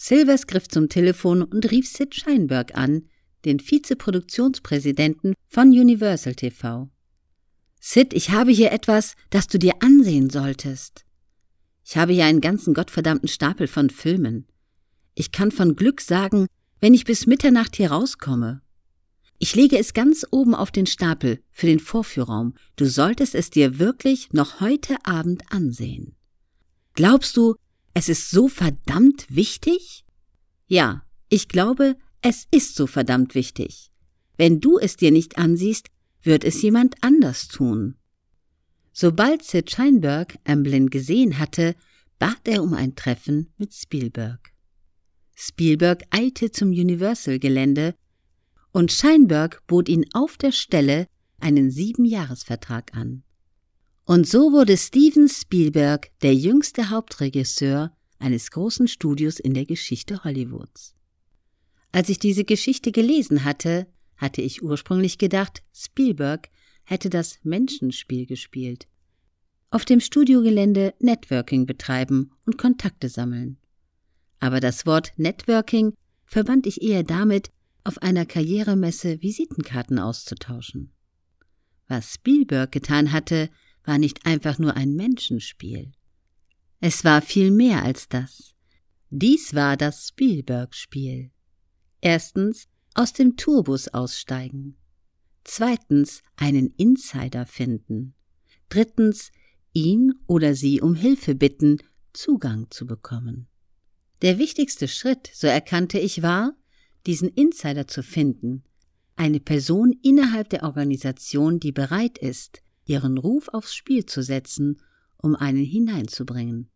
Silvers griff zum Telefon und rief Sid Scheinberg an, den Vizeproduktionspräsidenten von Universal TV. Sid, ich habe hier etwas, das du dir ansehen solltest. Ich habe hier einen ganzen gottverdammten Stapel von Filmen. Ich kann von Glück sagen, wenn ich bis Mitternacht hier rauskomme. Ich lege es ganz oben auf den Stapel für den Vorführraum. Du solltest es dir wirklich noch heute Abend ansehen. Glaubst du, es ist so verdammt wichtig? Ja, ich glaube, es ist so verdammt wichtig. Wenn du es dir nicht ansiehst, wird es jemand anders tun. Sobald Sid Scheinberg Amblin gesehen hatte, bat er um ein Treffen mit Spielberg. Spielberg eilte zum Universal-Gelände und Scheinberg bot ihn auf der Stelle einen Siebenjahresvertrag an. Und so wurde Steven Spielberg der jüngste Hauptregisseur eines großen Studios in der Geschichte Hollywoods. Als ich diese Geschichte gelesen hatte, hatte ich ursprünglich gedacht, Spielberg hätte das Menschenspiel gespielt. Auf dem Studiogelände Networking betreiben und Kontakte sammeln. Aber das Wort Networking verband ich eher damit, auf einer Karrieremesse Visitenkarten auszutauschen. Was Spielberg getan hatte, war nicht einfach nur ein Menschenspiel. Es war viel mehr als das. Dies war das Spielberg-Spiel. Erstens aus dem Tourbus aussteigen. Zweitens einen Insider finden. Drittens ihn oder sie um Hilfe bitten, Zugang zu bekommen. Der wichtigste Schritt, so erkannte ich, war, diesen Insider zu finden, eine Person innerhalb der Organisation, die bereit ist, ihren Ruf aufs Spiel zu setzen, um einen hineinzubringen.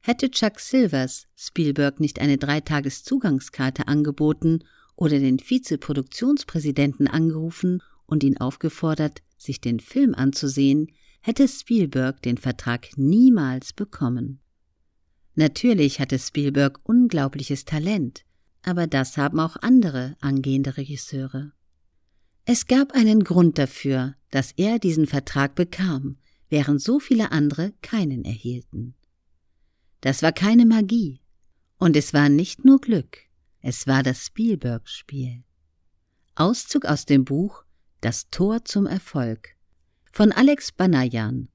Hätte Chuck Silvers Spielberg nicht eine Dreitageszugangskarte angeboten oder den Vizeproduktionspräsidenten angerufen und ihn aufgefordert, sich den Film anzusehen, hätte Spielberg den Vertrag niemals bekommen. Natürlich hatte Spielberg unglaubliches Talent, aber das haben auch andere angehende Regisseure. Es gab einen Grund dafür, dass er diesen Vertrag bekam, während so viele andere keinen erhielten. Das war keine Magie, und es war nicht nur Glück, es war das Spielberg-Spiel. Auszug aus dem Buch Das Tor zum Erfolg von Alex Banayan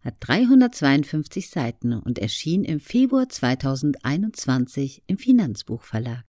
hat 352 Seiten und erschien im Februar 2021 im Finanzbuchverlag.